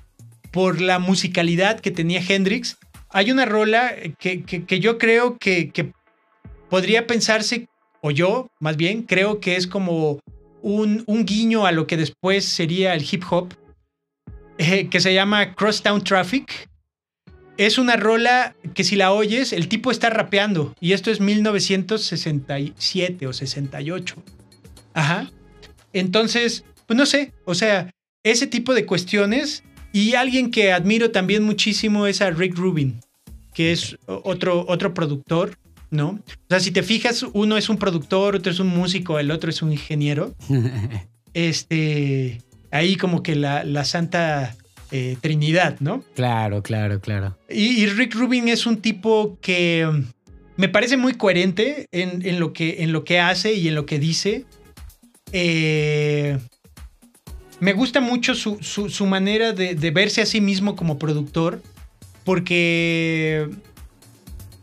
S2: por la musicalidad que tenía Hendrix, hay una rola que, yo creo que, podría pensarse, o yo más bien, creo que es como un, guiño a lo que después sería el hip hop, eh, que se llama Crosstown Traffic es una rola que si la oyes, el tipo está rapeando. Y esto es 1967 o 68. Ajá. Entonces, pues no sé, o sea, ese tipo de cuestiones. Y alguien que admiro también muchísimo es a Rick Rubin, que es otro, otro productor, ¿no? O sea, si te fijas, uno es un productor, otro es un músico, el otro es un ingeniero. este, ahí como que la, la santa eh, Trinidad, ¿no?
S1: Claro, claro, claro.
S2: Y, Rick Rubin es un tipo que um, me parece muy coherente en, lo, que, en lo que hace y en lo que dice. Eh, me gusta mucho su, manera de, verse a sí mismo como productor, porque,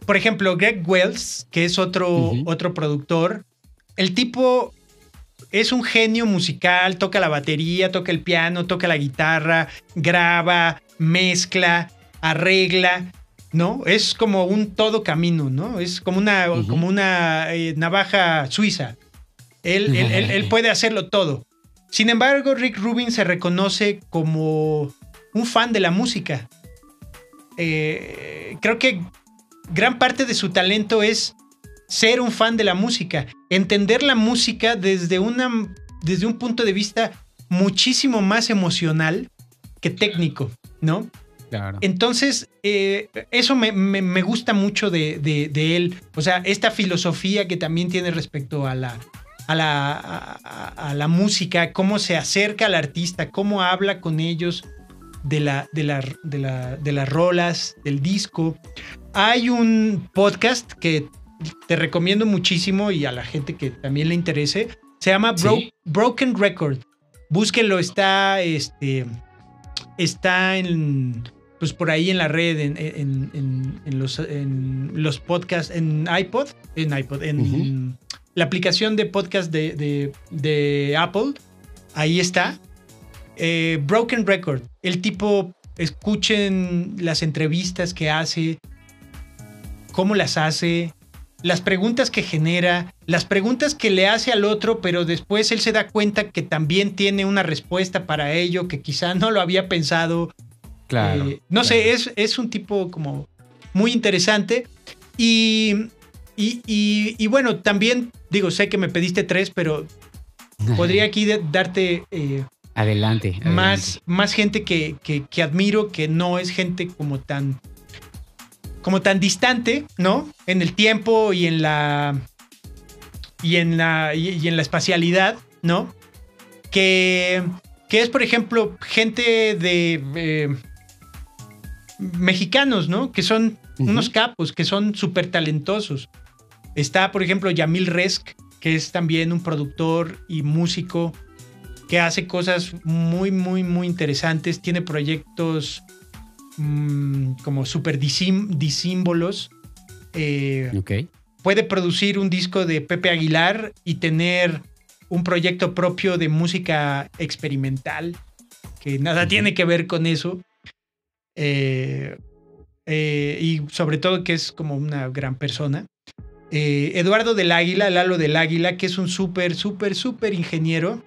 S2: por ejemplo, Greg Wells, que es otro, otro productor, el tipo es un genio musical, toca la batería, toca el piano, toca la guitarra, graba, mezcla, arregla, ¿no? Es como un todo camino, ¿no? Es como una, como una eh, navaja suiza. Él, él, puede hacerlo todo. Sin embargo, Rick Rubin se reconoce como un fan de la música. Eh, creo que gran parte de su talento es ser un fan de la música, entender la música desde, una, desde un punto de vista muchísimo más emocional que técnico, ¿no? Claro. Entonces, eh, eso me, gusta mucho de, él. O sea, esta filosofía que también tiene respecto a la, a la, a, la música, cómo se acerca al artista, cómo habla con ellos de, la, de, la, de, las rolas, del disco. Hay un podcast que te recomiendo muchísimo y a la gente que también le interese. Se llama Broken Record. Búsquenlo, está, este, está en, pues por ahí en la red, en, los, en los podcasts, en iPod, en iPod, en la aplicación de podcast de, Apple, ahí está. Eh, Broken Record, el tipo, escuchen las entrevistas que hace, cómo las hace, las preguntas que genera, las preguntas que le hace al otro, pero después él se da cuenta que también tiene una respuesta para ello, que quizá no lo había pensado.
S1: Claro.
S2: Eh, no sé, es, es, un tipo como muy interesante. Y, y, bueno, también digo, sé que me pediste tres, pero podría aquí darte...
S1: Eh, adelante,
S2: Más, más gente que, que admiro, que no es gente como tan como tan distante, ¿no? En el tiempo y en la y en la y, en la espacialidad, ¿no? Que que es por ejemplo gente de eh, mexicanos, ¿no? Que son unos capos, que son súper talentosos. Está, por ejemplo, Yamil Resk, que es también un productor y músico que hace cosas muy, muy, muy interesantes. Tiene proyectos Mm, como super disímbolos. Eh, puede producir un disco de Pepe Aguilar y tener un proyecto propio de música experimental que nada tiene que ver con eso. Eh, eh, y sobre todo que es como una gran persona. Eduardo del Águila, Lalo del Águila, que es un súper, súper, súper ingeniero,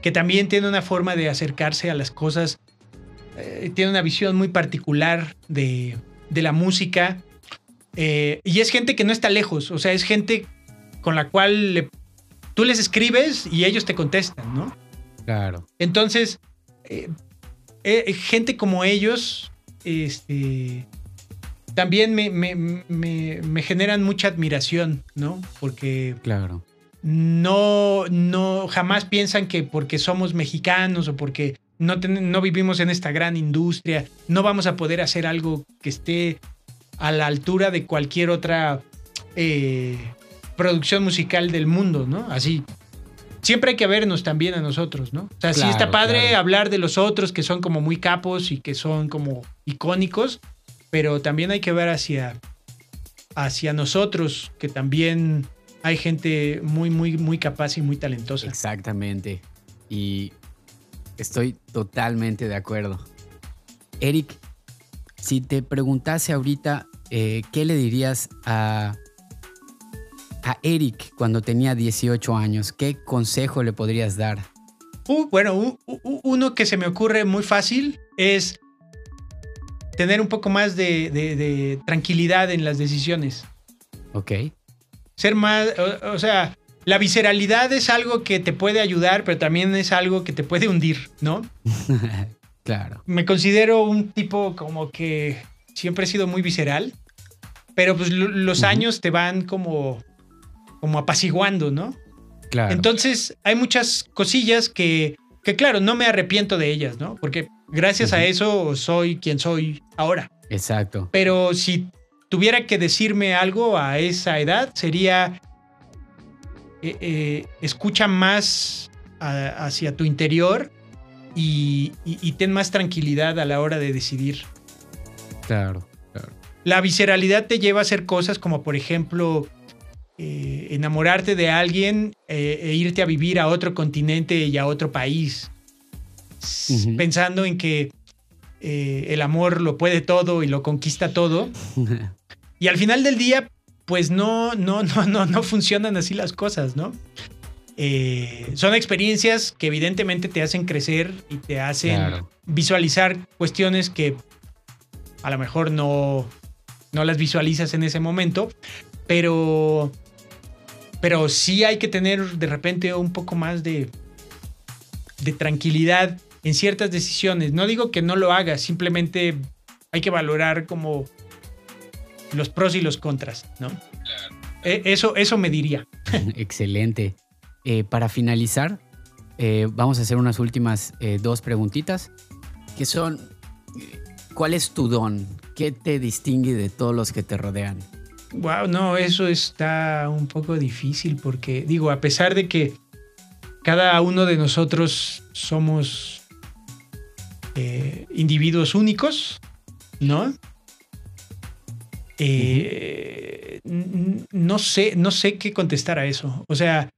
S2: que también tiene una forma de acercarse a las cosas eh, tiene una visión muy particular de, la música. Eh, y es gente que no está lejos, o sea, es gente con la cual tú les escribes y ellos te contestan, ¿no?
S1: Claro.
S2: Entonces, eh, gente como ellos, este, también me, me, generan mucha admiración, ¿no? Porque...
S1: Claro.
S2: No, no, jamás piensan que porque somos mexicanos o porque no, vivimos en esta gran industria, no vamos a poder hacer algo que esté a la altura de cualquier otra eh, producción musical del mundo, ¿no? Así. Siempre hay que vernos también a nosotros, ¿no? O sea, sí está padre hablar de los otros que son como muy capos y que son como icónicos, pero también hay que ver hacia, hacia nosotros, que también hay gente muy, muy, muy capaz y muy talentosa.
S1: Exactamente. Y Estoy totalmente de acuerdo. Eric, si te preguntase ahorita, eh, ¿qué le dirías a, a Eric cuando tenía 18 años? ¿Qué consejo le podrías dar?
S2: Uh, bueno, uno que se me ocurre muy fácil es tener un poco más de, tranquilidad en las decisiones.
S1: Ok.
S2: Ser más, o sea, la visceralidad es algo que te puede ayudar, pero también es algo que te puede hundir, ¿no?
S1: claro.
S2: Me considero un tipo como que siempre he sido muy visceral, pero pues los años te van como, como apaciguando, ¿no?
S1: Claro.
S2: Entonces hay muchas cosillas que, que, claro, no me arrepiento de ellas, ¿no? Porque gracias a eso soy quien soy ahora.
S1: Exacto.
S2: Pero si tuviera que decirme algo a esa edad, sería eh, eh, escucha más hacia tu interior y, ten más tranquilidad a la hora de decidir.
S1: Claro, claro.
S2: La visceralidad te lleva a hacer cosas como, por ejemplo, eh, enamorarte de alguien e irte a vivir a otro continente y a otro país, pensando en que el amor lo puede todo y lo conquista todo. y al final del día, pues no, no, no, no, no funcionan así las cosas, ¿no? Eh, son experiencias que evidentemente te hacen crecer y te hacen visualizar cuestiones que a lo mejor no, no las visualizas en ese momento, pero, pero sí hay que tener de repente un poco más de, de tranquilidad en ciertas decisiones. No digo que no lo hagas, simplemente hay que valorar como los pros y los contras, ¿no? Eh, eso, eso me diría.
S1: Excelente. Eh, para finalizar, eh, vamos a hacer unas últimas dos preguntitas, que son, ¿cuál es tu don? ¿Qué te distingue de todos los que te rodean?
S2: Wow, no, eso está un poco difícil porque, digo, a pesar de que cada uno de nosotros somos individuos únicos, ¿no? Eh, no sé, no sé qué contestar a eso. O sea,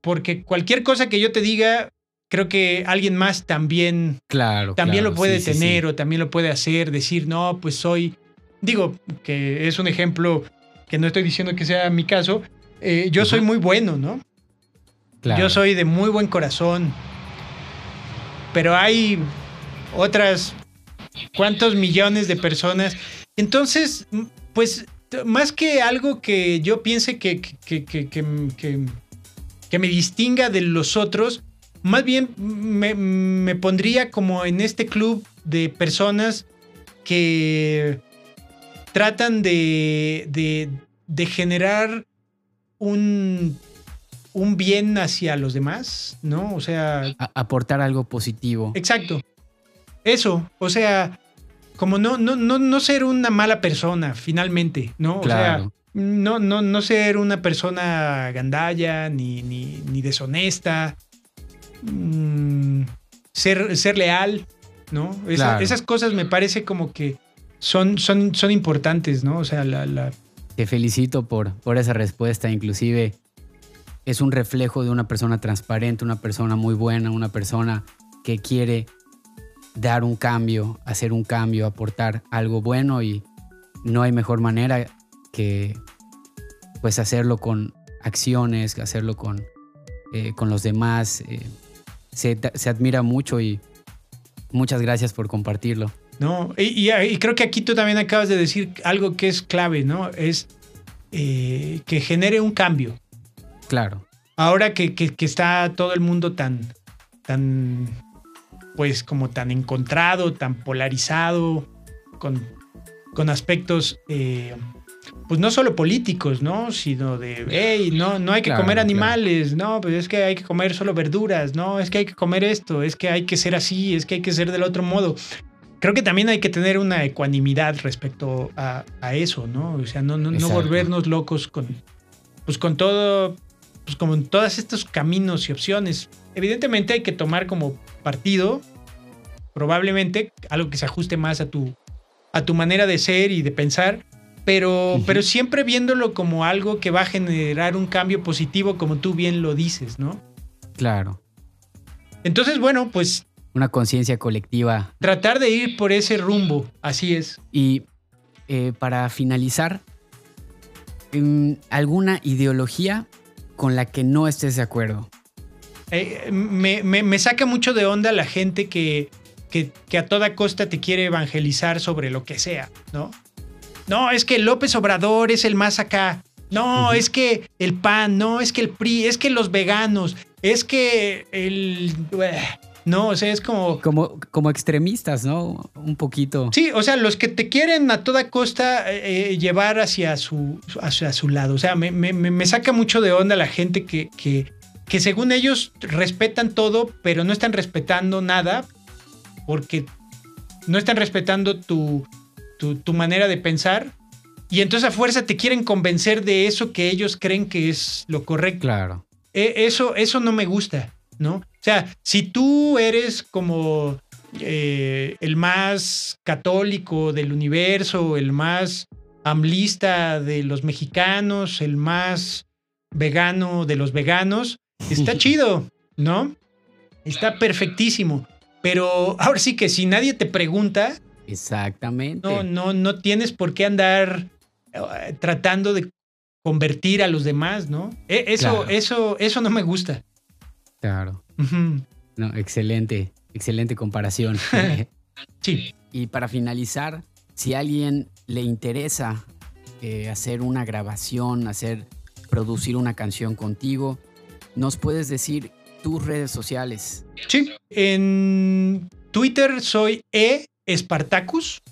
S2: porque cualquier cosa que yo te diga, creo que alguien más también,
S1: claro,
S2: también lo puede tener o también lo puede hacer, decir, no, pues soy, digo, que es un ejemplo que no estoy diciendo que sea mi caso, eh, yo soy muy bueno, ¿no? Yo soy de muy buen corazón, pero hay otras cuantos millones de personas. Entonces, pues, más que algo que yo piense que, que, que, que me distinga de los otros, más bien me, pondría como en este club de personas que tratan de, de, generar un, un, bien hacia los demás, ¿no? O sea...
S1: aportar algo positivo.
S2: Exacto. Eso, o sea, como no, no, no, no ser una mala persona, finalmente, ¿no? O sea, no, no, no ser una persona gandalla ni, ni, ni deshonesta. Mm, ser, ser leal, ¿no? Esas cosas me parece como que son, son, son importantes, ¿no? O sea, la, la...
S1: Te felicito por, por esa respuesta, inclusive es un reflejo de una persona transparente, una persona muy buena, una persona que quiere dar un cambio, hacer un cambio, aportar algo bueno y no hay mejor manera que pues hacerlo con acciones, hacerlo con, eh, con los demás. Eh, se, admira mucho y muchas gracias por compartirlo.
S2: No, y, creo que aquí tú también acabas de decir algo que es clave, ¿no? Es eh, que genere un cambio.
S1: Claro.
S2: Ahora que, está todo el mundo tan, tan, pues como tan encontrado, tan polarizado, con, con aspectos eh, pues no solo políticos, ¿no? Sino de, hey, no, no hay que comer animales, no, pues es que hay que comer solo verduras, no, es que hay que comer esto, es que hay que ser así, es que hay que ser del otro modo. Creo que también hay que tener una ecuanimidad respecto a, eso, ¿no? O sea, no, no, no, volvernos locos con, pues con todo, pues como en todos estos caminos y opciones. Evidentemente hay que tomar como partido, probablemente algo que se ajuste más a tu, a tu manera de ser y de pensar pero, pero siempre viéndolo como algo que va a generar un cambio positivo, como tú bien lo dices, ¿no?
S1: Claro.
S2: Entonces, bueno, pues...
S1: Una conciencia colectiva.
S2: Tratar de ir por ese rumbo, así es.
S1: Y eh, para finalizar, ¿alguna ideología con la que no estés de acuerdo?
S2: Eh, me, me, saca mucho de onda la gente que, que, que a toda costa te quiere evangelizar sobre lo que sea, ¿no? No, es que López Obrador es el más acá. No, es que el PAN, no, es que el PRI, es que los veganos, es que el... No, o sea, es como...
S1: Como, como extremistas, ¿no? Un poquito.
S2: Sí, o sea, los que te quieren a toda costa eh, eh, llevar hacia su, hacia su lado. O sea, me, me, saca mucho de onda la gente que, que, que según ellos respetan todo, pero no están respetando nada porque no están respetando tu, tu, manera de pensar. Y entonces a fuerza te quieren convencer de eso que ellos creen que es lo correcto.
S1: Claro.
S2: E, eso, eso no me gusta, ¿no? O sea, si tú eres como eh, el más católico del universo, el más amlista de los mexicanos, el más vegano de los veganos, está chido, ¿no? Está perfectísimo. Pero ahora sí que si nadie te pregunta,
S1: Exactamente.
S2: No, no, no tienes por qué andar eh, tratando de convertir a los demás, ¿no? E, eso, eso, eso no me gusta.
S1: Claro. No, excelente, excelente comparación.
S2: sí.
S1: Y para finalizar, si a alguien le interesa eh, hacer una grabación, hacer, producir una canción contigo, ¿nos puedes decir tus redes sociales?
S2: Sí, en Twitter soy E Spartacus.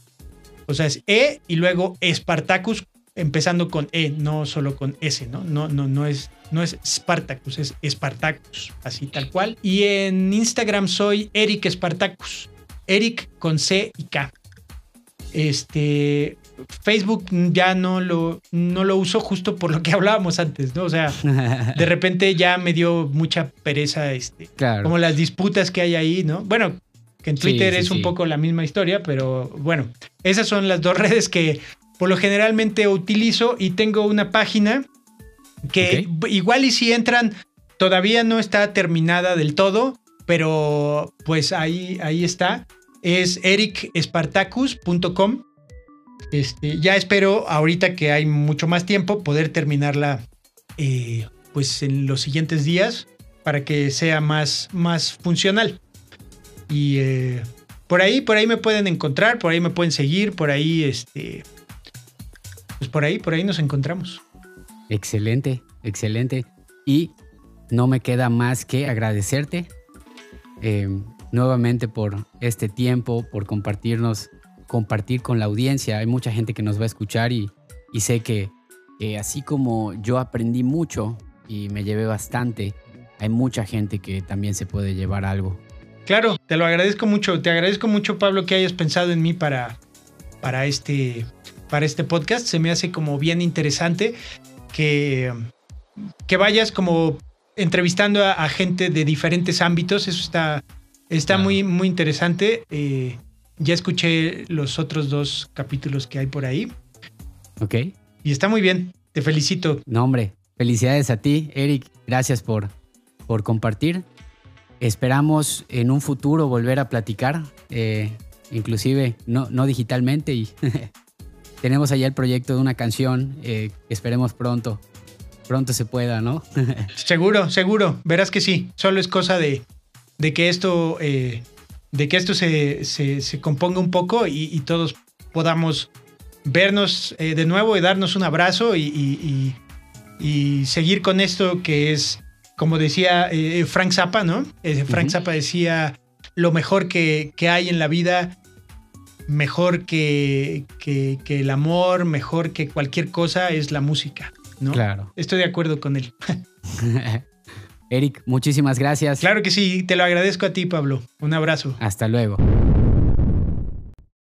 S2: O sea, es E y luego Spartacus empezando con E, no solo con S, ¿no? No, no, no es, no es Spartacus, es Spartacus, así tal cual. Y en Instagram soy Eric Spartacus. Eric con C y K. Este, Facebook ya no lo, no lo uso justo por lo que hablábamos antes, ¿no? O sea, de repente ya me dio mucha pereza, este, como las disputas que hay ahí, ¿no? Bueno, Que en Twitter es un poco la misma historia, pero bueno, esas son las dos redes que por lo generalmente utilizo y tengo una página que igual y si entran, todavía no está terminada del todo, pero pues ahí, ahí está. Es ericespartacus.com. Este, ya espero ahorita que hay mucho más tiempo poder terminarla eh, pues en los siguientes días para que sea más, más funcional. Y eh, por ahí, por ahí me pueden encontrar, por ahí me pueden seguir, por ahí, este, pues por ahí, por ahí nos encontramos.
S1: Excelente, excelente. Y no me queda más que agradecerte eh, nuevamente por este tiempo, por compartirnos, compartir con la audiencia. Hay mucha gente que nos va a escuchar y, sé que así como yo aprendí mucho y me llevé bastante, hay mucha gente que también se puede llevar algo.
S2: Claro, te lo agradezco mucho. Te agradezco mucho, Pablo, que hayas pensado en mí para, para, este, para este podcast. Se me hace como bien interesante que, que vayas como entrevistando a, gente de diferentes ámbitos. Eso está, está muy, muy interesante. Eh, ya escuché los otros dos capítulos que hay por ahí.
S1: Ok.
S2: Y está muy bien. Te felicito.
S1: No, hombre. Felicidades a ti, Eric. Gracias por, por compartir. Esperamos en un futuro volver a platicar, eh, inclusive no, no digitalmente. Y tenemos allá el proyecto de una canción eh, esperemos pronto pronto se pueda, ¿no?
S2: seguro, seguro. Verás que sí. Solo es cosa de, de que esto, eh, de que esto se, se, componga un poco y, todos podamos vernos eh, de nuevo y darnos un abrazo y, y, seguir con esto que es, como decía eh, Frank Zappa, ¿no? Frank Zappa decía, lo mejor que, que hay en la vida mejor que, que, que, el amor, mejor que cualquier cosa, es la música. Claro. Estoy de acuerdo con él.
S1: Eric, muchísimas gracias.
S2: Claro que sí, te lo agradezco a ti, Pablo. Un abrazo.
S1: Hasta luego.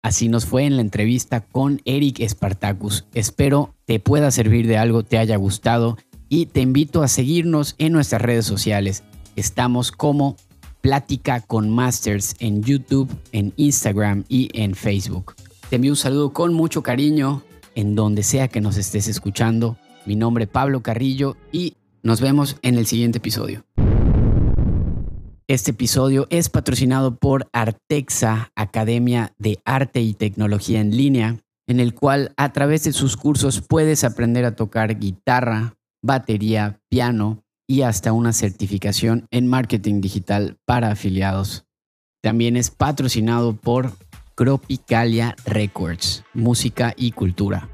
S1: Así nos fue en la entrevista con Eric Spartacus. Espero te pueda servir de algo, te haya gustado y te invito a seguirnos en nuestras redes sociales. Estamos como Plática con Masters en YouTube, en Instagram y en Facebook. Te envío un saludo con mucho cariño en donde sea que nos estés escuchando. Mi nombre es Pablo Carrillo y nos vemos en el siguiente episodio. Este episodio es patrocinado por Artexa, Academia de Arte y Tecnología en línea, en el cual a través de sus cursos puedes aprender a tocar guitarra, batería, piano y hasta una certificación en marketing digital para afiliados. También es patrocinado por Cropicalia Records, Música y Cultura.